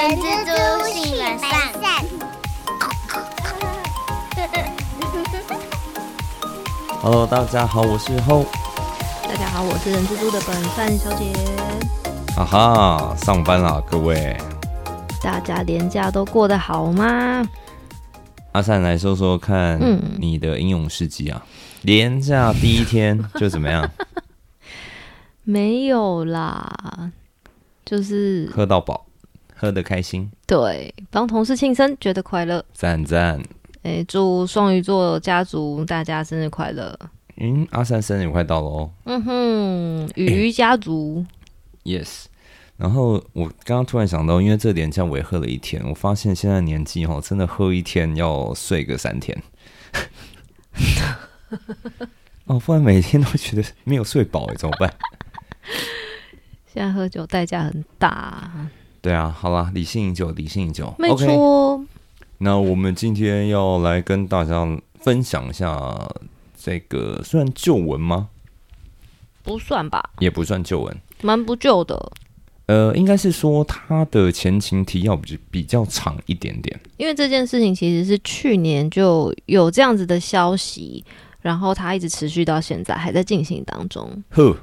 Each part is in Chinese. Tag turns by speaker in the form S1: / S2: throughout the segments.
S1: 人蜘蛛性本善。
S2: Hello，大家好，我是后。
S3: 大家好，我是人蜘蛛的本善小姐。
S2: 哈哈，上班啦，各位。
S3: 大家连假都过得好吗？
S2: 阿善来说说看，
S3: 嗯
S2: 你的英勇事迹啊。连假第一天 就怎么样？
S3: 没有啦，就是
S2: 喝到饱，喝得开心，
S3: 对帮同事庆生，觉得快乐。
S2: 赞赞。
S3: 哎，祝双鱼座家族大家生日快乐。
S2: 嗯，阿三生日快到了哦。
S3: 嗯哼，鱼家族
S2: ，Yes。然后我刚刚突然想到，因为这连假我也喝了一天，我发现现在年纪哦，真的喝一天要睡个三天。哦，不然每天都觉得没有睡饱哎，怎么办？
S3: 现在喝酒代价很大，
S2: 对啊，好啦，理性饮酒，理性饮酒。
S3: 没
S2: OK，
S3: 错。
S2: 那我们今天要来跟大家分享一下这个，算旧闻吗？
S3: 不算吧，
S2: 也不算旧闻，
S3: 蛮不旧的。
S2: 呃，应该是说它的前情提要比比较长一点点。
S3: 因为这件事情其实是去年就有这样子的消息，然后它一直持续到现在，还在进行当中。
S2: 呵，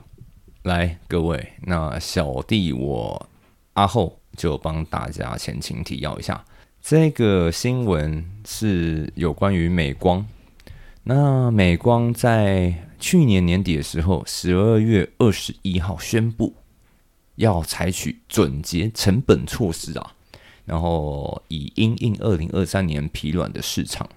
S2: 来各位，那小弟我阿后就帮大家前情提要一下，这个新闻是有关于美光。那美光在去年年底的时候，十二月二十一号宣布要采取准节成本措施啊，然后以因应二零二三年疲软的市场。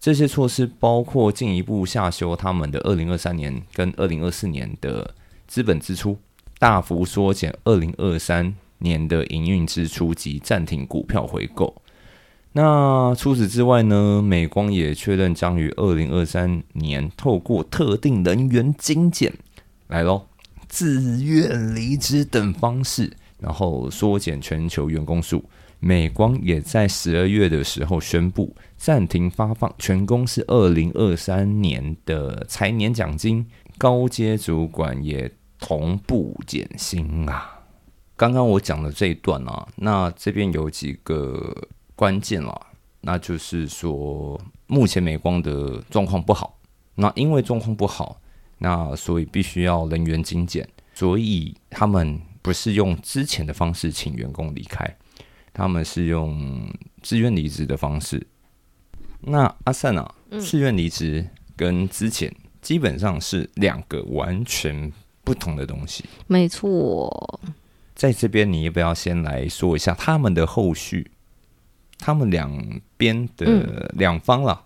S2: 这些措施包括进一步下修他们的二零二三年跟二零二四年的资本支出，大幅缩减二零二三年的营运支出及暂停股票回购。那除此之外呢，美光也确认将于二零二三年透过特定人员精简来咯，自愿离职等方式，然后缩减全球员工数。美光也在十二月的时候宣布暂停发放全公司二零二三年的财年奖金，高阶主管也同步减薪啊。刚刚我讲的这一段啊，那这边有几个关键啦，那就是说目前美光的状况不好，那因为状况不好，那所以必须要人员精简，所以他们不是用之前的方式请员工离开。他们是用自愿离职的方式。那阿善啊，自愿离职跟之前基本上是两个完全不同的东西。
S3: 没错，
S2: 在这边，你要不要先来说一下他们的后续？他们两边的两方啦，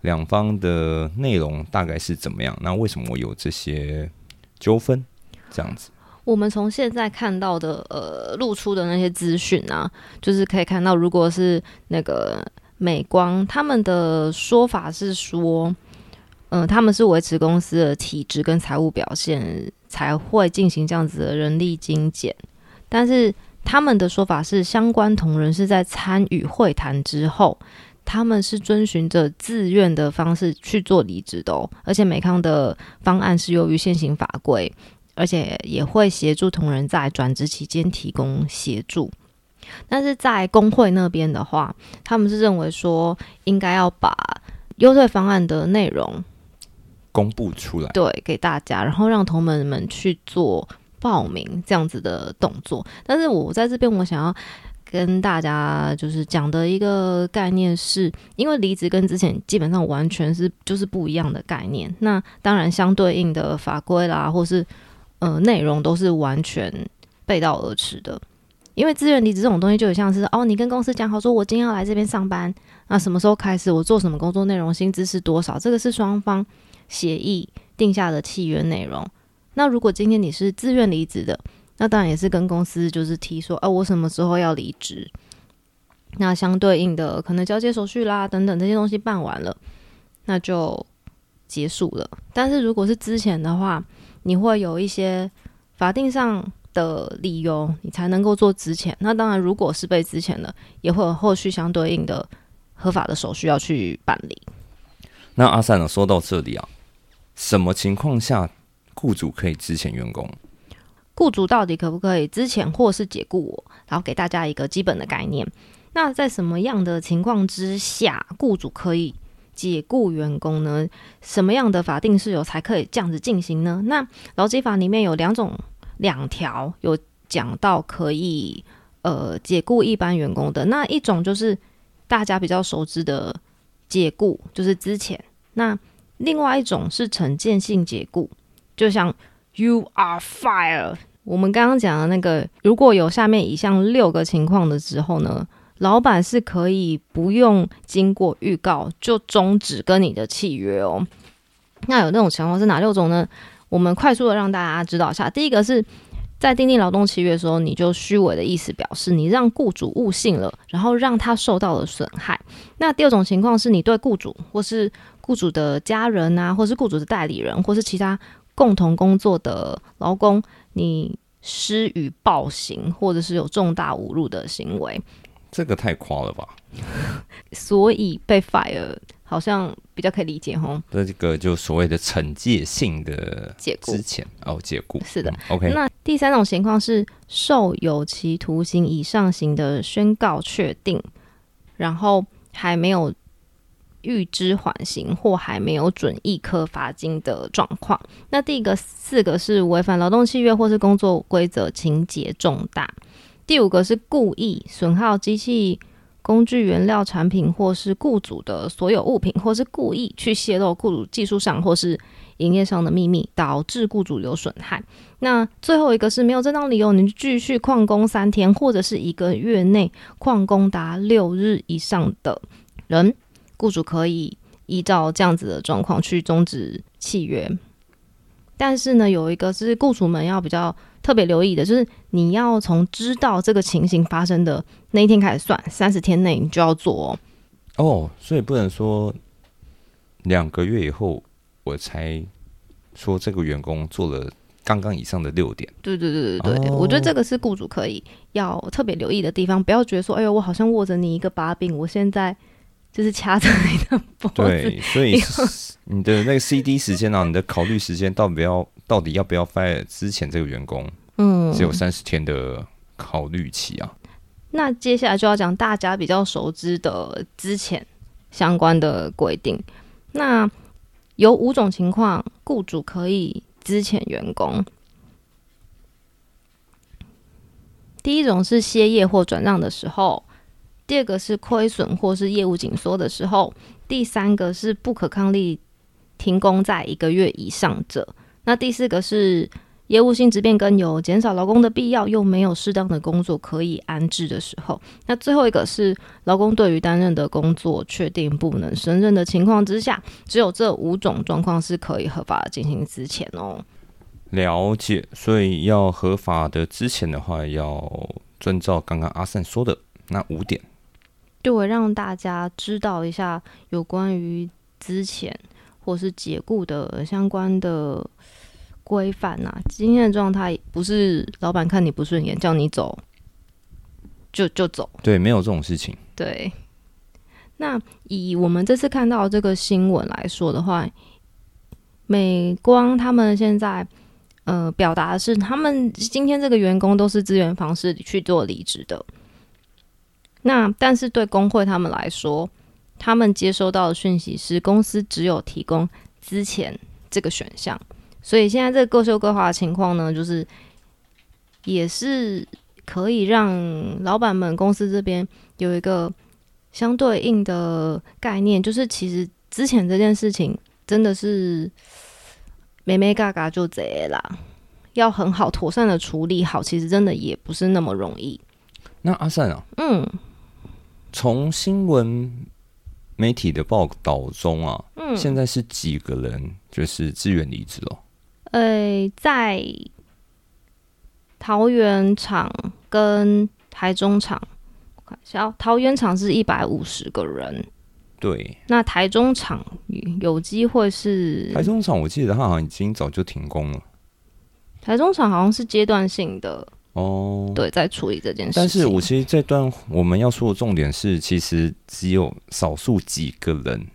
S2: 两方的内容大概是怎么样？那为什么有这些纠纷？这样子。
S3: 我们从现在看到的呃露出的那些资讯啊，就是可以看到，如果是那个美光，他们的说法是说，嗯、他们是维持公司的体制跟财务表现才会进行这样子的人力精简，但是他们的说法是，相关同仁是在参与会谈之后。他们是遵循着自愿的方式去做离职的哦，而且美康的方案是由于现行法规，而且也会协助同仁在转职期间提供协助。但是在工会那边的话，他们是认为说应该要把优退方案的内容
S2: 公布出来，
S3: 对给大家，然后让同门们去做报名这样子的动作。但是我在这边我想要跟大家就是讲的一个概念是，因为离职跟之前基本上完全是就是不一样的概念。那当然相对应的法规啦，或是呃内容都是完全背道而驰的。因为自愿离职这种东西，就很像是哦，你跟公司讲好说，我今天要来这边上班，那什么时候开始，我做什么工作内容，薪资是多少，这个是双方协议定下的契约内容。那如果今天你是自愿离职的，那当然也是跟公司就是提说，哦、我什么时候要离职，那相对应的可能交接手续啦等等这些东西办完了，那就结束了。但是如果是之前的话，你会有一些法定上的理由，你才能够做之前。那当然，如果是被之前的，也会有后续相对应的合法的手续要去办理。
S2: 那阿善呢？说到这里啊，什么情况下雇主可以支遣员工？
S3: 雇主到底可不可以支遣或是解雇我，然后给大家一个基本的概念。那在什么样的情况之下，雇主可以解雇员工呢？什么样的法定事由才可以这样子进行呢？那劳基法里面有两种两条有讲到可以呃解雇一般员工的，那一种就是大家比较熟知的解雇，就是之前那。另外一种是惩戒性解雇，就像 “you are fired”。我们刚刚讲的那个，如果有下面以上六个情况的时候呢，老板是可以不用经过预告就终止跟你的契约哦。那有那种情况是哪六种呢？我们快速的让大家知道一下。第一个是在订立劳动契约的时候，你就虚伪的意思表示你让雇主误信了，然后让他受到了损害。那第二种情况是你对雇主或是雇主的家人啊，或是雇主的代理人，或是其他共同工作的劳工，你施予暴行，或者是有重大侮辱的行为，
S2: 这个太夸了吧？
S3: 所以被 fire 好像比较可以理解吼。
S2: 这个就所谓的惩戒性的
S3: 解雇
S2: 之前哦，解雇
S3: 是的。
S2: OK，
S3: 那第三种情况是受有期徒刑以上刑的宣告确定，然后还没有。预知缓刑或还没有准一科罚金的状况。那第一个四个是违反劳动契约或是工作规则，情节重大。第五个是故意损耗机器、工具、原料、产品或是雇主的所有物品，或是故意去泄露雇主技术上或是营业上的秘密，导致雇主有损害。那最后一个是没有正当理由，你继续旷工三天或者是一个月内旷工达六日以上的人。雇主可以依照这样子的状况去终止契约，但是呢，有一个是雇主们要比较特别留意的，就是你要从知道这个情形发生的那一天开始算，三十天内你就要做
S2: 哦。哦，所以不能说两个月以后我才说这个员工做了刚刚以上的六点。
S3: 对对对对对，我觉得这个是雇主可以要特别留意的地方，不要觉得说，哎呦，我好像握着你一个把柄，我现在。就是掐着你的脖子，
S2: 对，所以你的那个 C D 时间啊，你的考虑时间到底要到底要不要 fire 之前这个员工，嗯，只有三十天的考虑期啊。
S3: 那接下来就要讲大家比较熟知的之前相关的规定。那有五种情况，雇主可以资遣员工。第一种是歇业或转让的时候。第二个是亏损或是业务紧缩的时候，第三个是不可抗力停工在一个月以上者，那第四个是业务性质变更有减少劳工的必要，又没有适当的工作可以安置的时候，那最后一个是劳工对于担任的工作确定不能胜任的情况之下，只有这五种状况是可以合法进行资遣哦。
S2: 了解，所以要合法的资遣的话，要遵照刚刚阿善说的那五点。
S3: 对，让大家知道一下有关于之前或是解雇的相关的规范呐。今天的状态不是老板看你不顺眼叫你走就就走，
S2: 对，没有这种事情。
S3: 对，那以我们这次看到这个新闻来说的话，美光他们现在呃表达的是，他们今天这个员工都是资源方式去做离职的。那但是对工会他们来说，他们接收到的讯息是公司只有提供之前这个选项，所以现在这个各修各化的情况呢，就是也是可以让老板们公司这边有一个相对应的概念，就是其实之前这件事情真的是没没嘎嘎就贼啦，要很好妥善的处理好，其实真的也不是那么容易。
S2: 那阿善啊，嗯。从新闻媒体的报道中啊，嗯，现在是几个人就是自愿离职哦？
S3: 呃，在桃园厂跟台中厂，我看一下，桃园厂是一百五十个人，
S2: 对。
S3: 那台中厂有机会是？
S2: 台中厂我记得它好像已经早就停工了。
S3: 台中厂好像是阶段性的。哦，对，在处理这件事。
S2: 但是我其实这段我们要说的重点是，其实只有少数几个人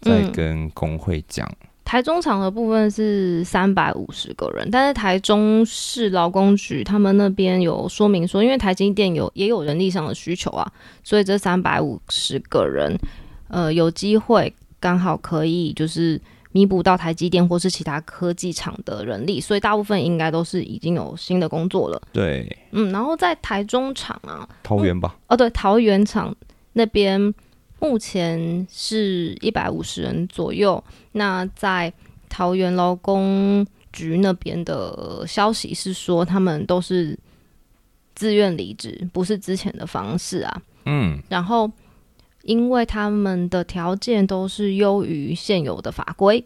S2: 在跟工会讲。
S3: 台中厂的部分是三百五十个人，但是台中市劳工局他们那边有说明说，因为台积电有也有人力上的需求啊，所以这三百五十个人，呃，有机会刚好可以就是弥补到台积电或是其他科技厂的人力，所以大部分应该都是已经有新的工作了。
S2: 对，
S3: 嗯，然后在台中厂啊，
S2: 桃园吧，
S3: 哦对，桃园厂那边。目前是一百五十人左右。那在桃园劳工局那边的消息是说，他们都是自愿离职，不是之前的方式啊。
S2: 嗯，
S3: 然后因为他们的条件都是优于现有的法规，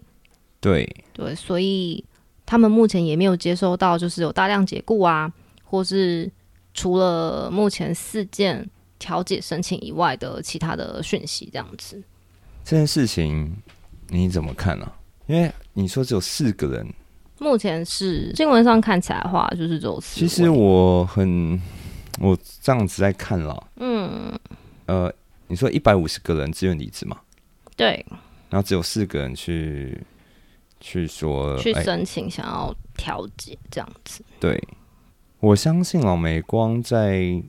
S2: 对
S3: 对，所以他们目前也没有接收到就是有大量解雇啊，或是除了目前四件。调解申请以外的其他的讯息，这样子。
S2: 这件事情你怎么看呢？因为你说只有四个人，
S3: 目前是新闻上看起来的话，就是只有四。
S2: 其实我很我这样子在看了，
S3: 嗯，
S2: 呃，你说一百五十个人自愿离职嘛？
S3: 对。
S2: 然后只有四个人去去说
S3: 去申请想要调解这样子。
S2: 对，我相信老美光在。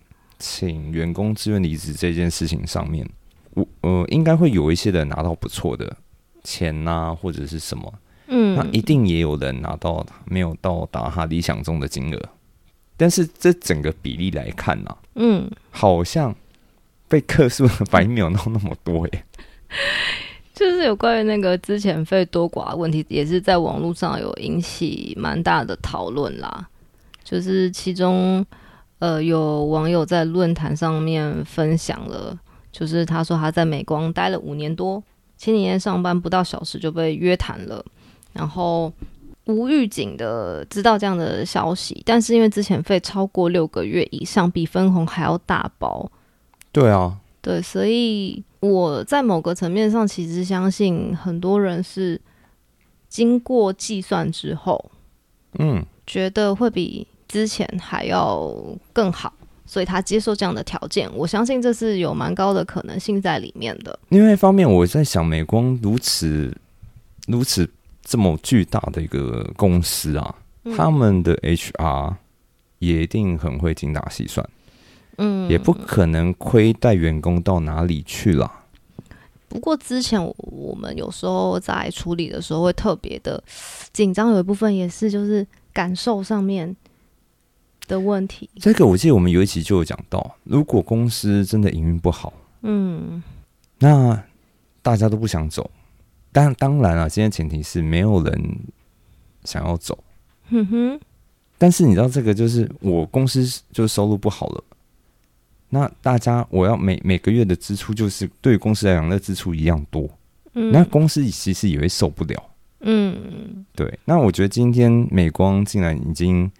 S2: 请员工自愿离职这件事情上面，我呃应该会有一些人拿到不错的钱呐，或者是什么，
S3: 嗯，
S2: 那一定也有人拿到没有到达他理想中的金额，但是这整个比例来看呢，
S3: 嗯，
S2: 好像被克数的反应没有弄那么多耶。
S3: 就是有关于那个之前费多寡问题，也是在网络上有引起蛮大的讨论啦，就是其中。呃，有网友在论坛上面分享了，就是他说他在美光待了五年多，前几天上班不到小时就被约谈了，然后无预警的知道这样的消息，但是因为之前费超过六个月以上，比分红还要大包。
S2: 对啊，
S3: 对，所以我在某个层面上其实相信很多人是经过计算之后，
S2: 嗯，
S3: 觉得会比。之前还要更好，所以他接受这样的条件，我相信这是有蛮高的可能性在里面的。
S2: 另外一方面，我在想，美光如此如此这么巨大的一个公司啊，他们的 HR 也一定很会精打细算，
S3: 嗯，
S2: 也不可能亏待员工到哪里去了。
S3: 不过之前我们有时候在处理的时候会特别的紧张，有一部分也是就是感受上面。的问题，
S2: 这个我记得我们有一期就有讲到，如果公司真的营运不好，
S3: 嗯，
S2: 那大家都不想走，但当然啊，今天前提是没有人想要走，
S3: 哼哼。
S2: 但是你知道，这个就是我公司就收入不好了，那大家我要每每个月的支出，就是对于公司来讲，那支出一样多，
S3: 嗯，
S2: 那公司其实也会受不了，
S3: 嗯，
S2: 对。那我觉得今天美光竟然已经。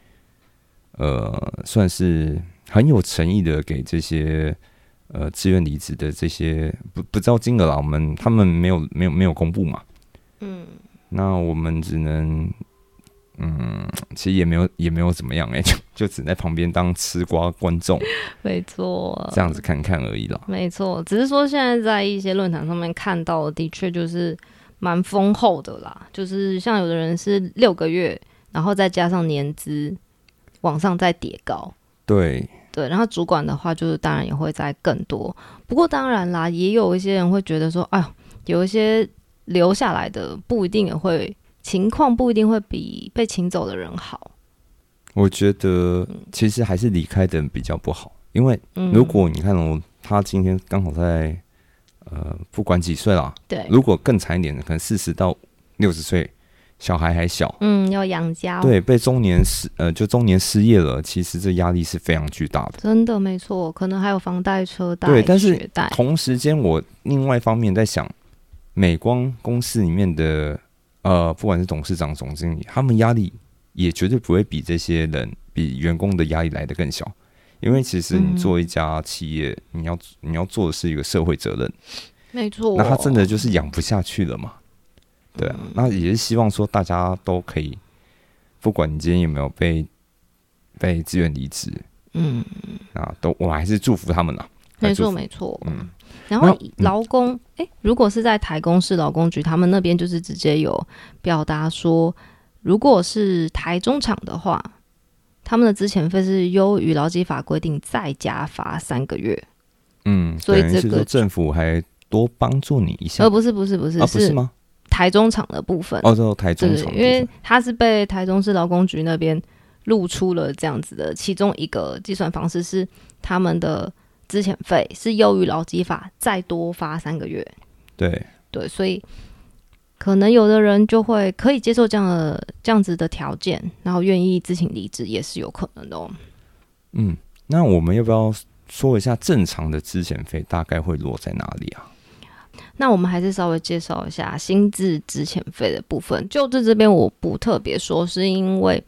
S2: 呃，算是很有诚意的给这些呃自愿离职的这些不不知道金额啦，我们他们没有没有没有公布嘛，
S3: 嗯，
S2: 那我们只能嗯，其实也没有也没有怎么样 哎，就就只在旁边当吃瓜观众，
S3: 没错，
S2: 这样子看看而已啦，
S3: 没错，只是说现在在一些论坛上面看到的，的确就是蛮丰厚的啦，就是像有的人是六个月，然后再加上年资。往上再叠高，
S2: 对。
S3: 对，然后主管的话就是当然也会在更多，不过当然啦，也有一些人会觉得说，哎有一些留下来的不一定也会情况不一定会比被请走的人好。
S2: 我觉得其实还是离开的人比较不好，因为如果你看哦，他今天刚好在呃不管几岁啦，
S3: 对，
S2: 如果更惨一点的，可能四十到六十岁。小孩还小，
S3: 嗯，要养家，
S2: 对，被中年失呃，就中年失业了，其实这压力是非常巨大的，
S3: 真的没错，可能还有房贷、车贷，
S2: 对，但是
S3: 贷。
S2: 同时间，我另外一方面在想，美光公司里面的呃，不管是董事长、总经理，他们压力也绝对不会比这些人比员工的压力来的更小，因为其实你做一家企业，你要你要做的是一个社会责任，
S3: 没错，
S2: 那他真的就是养不下去了嘛？对啊，那也是希望说大家都可以，不管你今天有没有被被自愿离职，
S3: 嗯，
S2: 啊，都我还是祝福他们呐。
S3: 没错没错。
S2: 嗯
S3: 然后劳工，哎、如果是在台公市劳工局，他们那边就是直接有表达说，如果是台中厂的话，他们的资遣费是优于劳基法规定再加罚三个月，
S2: 嗯，
S3: 所以这个
S2: 政府还多帮助你一下
S3: 呃，不是不是不是，
S2: 啊，不是吗？
S3: 台中厂的部分。
S2: 哦，这台中
S3: 对
S2: 厂，
S3: 因为他是被台中市劳工局那边露出了这样子的其中一个计算方式，是他们的资遣费是优于劳基法再多发三个月。
S2: 对，
S3: 对，所以可能有的人就会可以接受这样的这样子的条件，然后愿意自行离职，也是有可能的哦。
S2: 嗯，那我们要不要说一下正常的资遣费大概会落在哪里啊？
S3: 那我们还是稍微介绍一下薪资资遣费的部分。就这这边我不特别说，是因为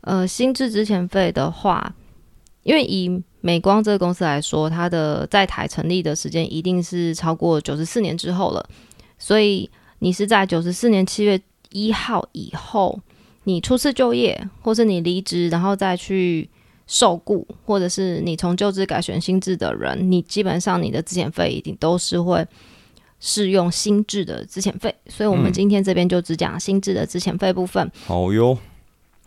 S3: 呃，薪资资遣费的话，因为以美光这个公司来说，它的在台成立的时间一定是超过九十四年之后了，所以你是在九十四年七月一号以后，你初次就业，或是你离职，然后再去受雇，或者是你从旧制改选新制的人，你基本上你的资遣费一定都是会适用新制的资遣费，所以我们
S2: 嗯。
S3: 今天这边就只讲新制的资遣费部分。
S2: 好哟，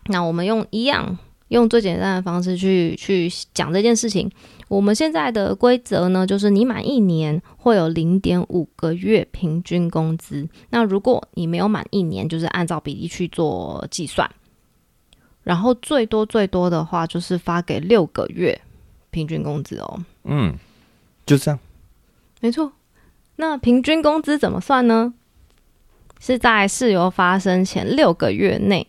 S3: 那我们用一样用最简单的方式去去讲这件事情。我们现在的规则呢，就是你满一年会有零点五个月平均工资。那如果你没有满一年，就是按照比例去做计算。然后最多最多的话，就是发给六个月平均工资哦。
S2: 嗯，就这样。
S3: 没错。那平均工资怎么算呢？是在事由发生前六个月内，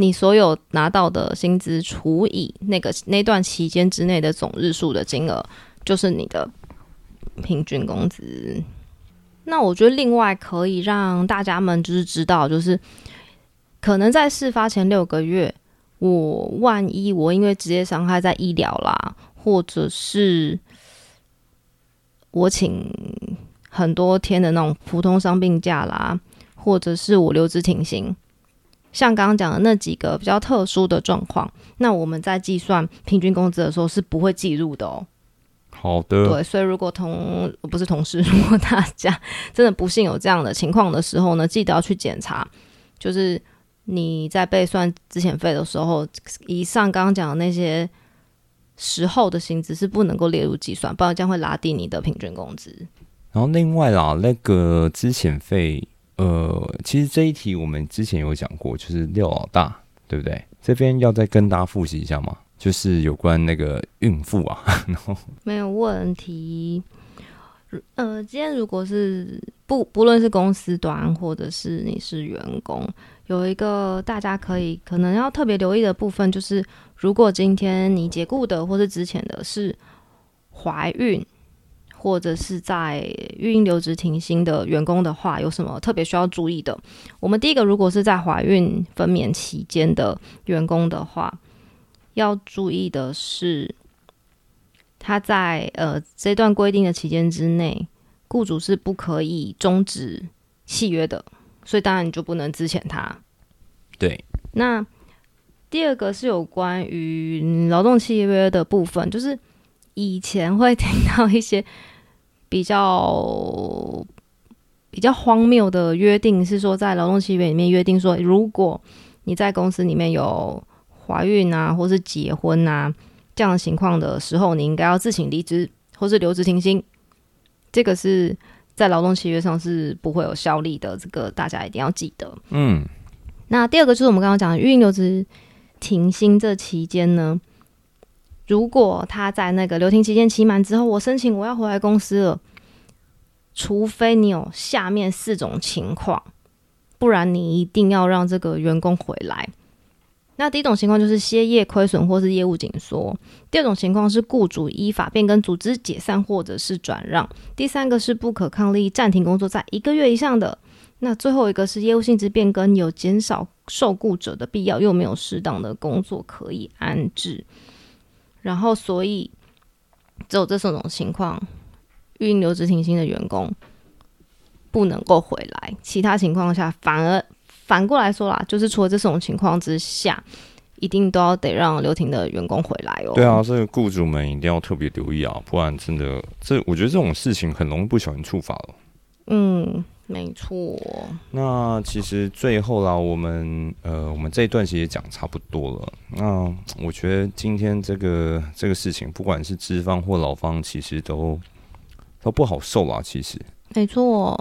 S3: 你所有拿到的薪资除以那个那段期间之内的总日数的金额，就是你的平均工资。那我觉得另外可以让大家们就是知道，就是可能在事发前六个月，我万一我因为职业伤害在医疗啦，或者是我请很多天的那种普通伤病假啦，或者是我留职停薪，像刚刚讲的那几个比较特殊的状况，那我们在计算平均工资的时候是不会计入的哦。
S2: 好的，
S3: 对，所以如果同不是同事，如果大家真的不幸有这样的情况的时候呢，记得要去检查，就是你在被算之前费的时候，以上刚刚讲的那些时候的薪资是不能够列入计算，不然将会拉低你的平均工资。
S2: 然后另外啦，那个资遣费，呃，其实这一题我们之前有讲过，就是廖老大，对不对？这边要再跟大家复习一下嘛，就是有关那个孕妇啊，然后
S3: 没有问题。呃，今天如果是不不论是公司端或者是你是员工，有一个大家可以可能要特别留意的部分，就是如果今天你解雇的或是之前的是怀孕，或者是在育婴留职停薪的员工的话，有什么特别需要注意的？我们第一个，如果是在怀孕分娩期间的员工的话，要注意的是。他在呃这段规定的期间之内，雇主是不可以终止契约的，所以当然你就不能资遣他。
S2: 对，
S3: 那第二个是有关于劳动契约的部分，就是以前会听到一些比较比较荒谬的约定，是说在劳动契约里面约定说，如果你在公司里面有怀孕啊，或是结婚啊。这样的情况的时候，你应该要自请离职或是留职停薪，这个是在劳动契约上是不会有效力的，这个大家一定要记得。
S2: 嗯，
S3: 那第二个就是我们刚刚讲的育婴留职停薪这期间呢，如果他在那个留停期间期满之后，我申请我要回来公司了，除非你有下面四种情况，不然你一定要让这个员工回来。那第一种情况就是歇业亏损或是业务紧缩，第二种情况是雇主依法变更组织解散或者是转让，第三个是不可抗力暂停工作在一个月以上的，那最后一个是业务性质变更有减少受雇者的必要，又没有适当的工作可以安置，然后所以只有这四种情况，育婴留职停薪的员工不能够回来，其他情况下反而。反过来说啦，就是除了这种情况之下，一定都要得让留停的员工回来哦。
S2: 对啊，所以雇主们一定要特别留意啊，不然真的这我觉得这种事情很容易不小心触发了。
S3: 嗯，没错。
S2: 那其实最后啦，我们呃，我们这一段其实讲差不多了。那我觉得今天这个这个事情，不管是资方或劳方，其实都都不好受啦。其实，
S3: 没错。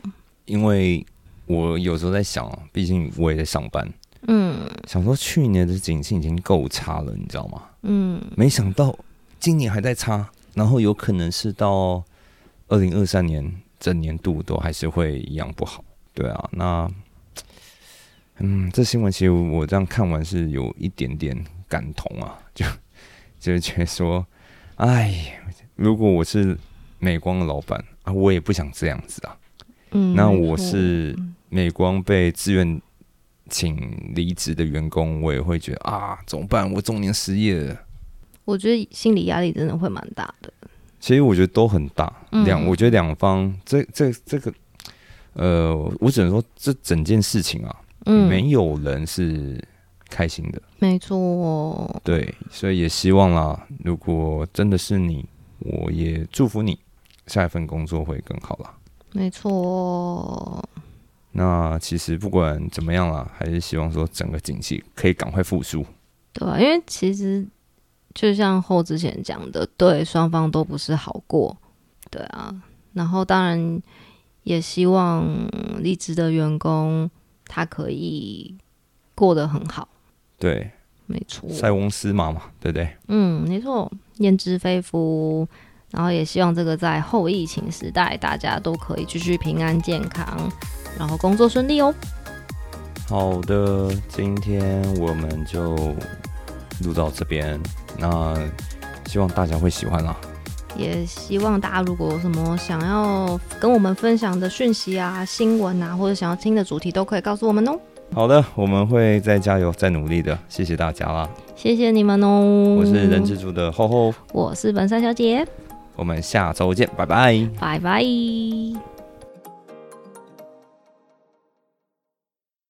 S2: 因为我有时候在想啊，毕竟我也在上班，
S3: 嗯
S2: 想说去年的景气已经够差了，你知道吗？
S3: 嗯，
S2: 没想到今年还在差，然后有可能是到二零二三年整年度都还是会一样不好。对啊，那嗯，这新闻其实我这样看完是有一点点感同啊，就就是觉得说，哎，如果我是美光的老板啊，我也不想这样子啊。
S3: 嗯，
S2: 那我是美光被自愿请离职的员工，我也会觉得啊，怎么办？我中年失业了。
S3: 我觉得心理压力真的会蛮大的。
S2: 其实我觉得都很大，
S3: 嗯
S2: 两、我觉得两方这这这个，呃，我只能说这整件事情啊，
S3: 嗯，
S2: 没有人是开心的，
S3: 没错。
S2: 对，所以也希望啦，如果真的是你，我也祝福你下一份工作会更好啦。
S3: 没错，
S2: 那其实不管怎么样啦，还是希望说整个景气可以赶快复苏。
S3: 对啊，因为其实就像后之前讲的，对双方都不是好过，对啊。然后当然也希望离职的员工他可以过得很好，
S2: 对，
S3: 没错，
S2: 塞翁失马嘛，对不对？
S3: 嗯，没错，焉知非福。然后也希望这个在后疫情时代，大家都可以继续平安健康，然后工作顺利哦。
S2: 好的，今天我们就录到这边，那希望大家会喜欢啦。
S3: 也希望大家如果有什么想要跟我们分享的讯息啊、新闻啊，或者想要听的主题，都可以告诉我们哦。
S2: 好的，我们会再加油、再努力的，谢谢大家啦！
S3: 谢谢你们哦。
S2: 我是人之主的厚厚，
S3: 我是本山小姐，
S2: 我们下周见，拜拜。
S3: 拜拜。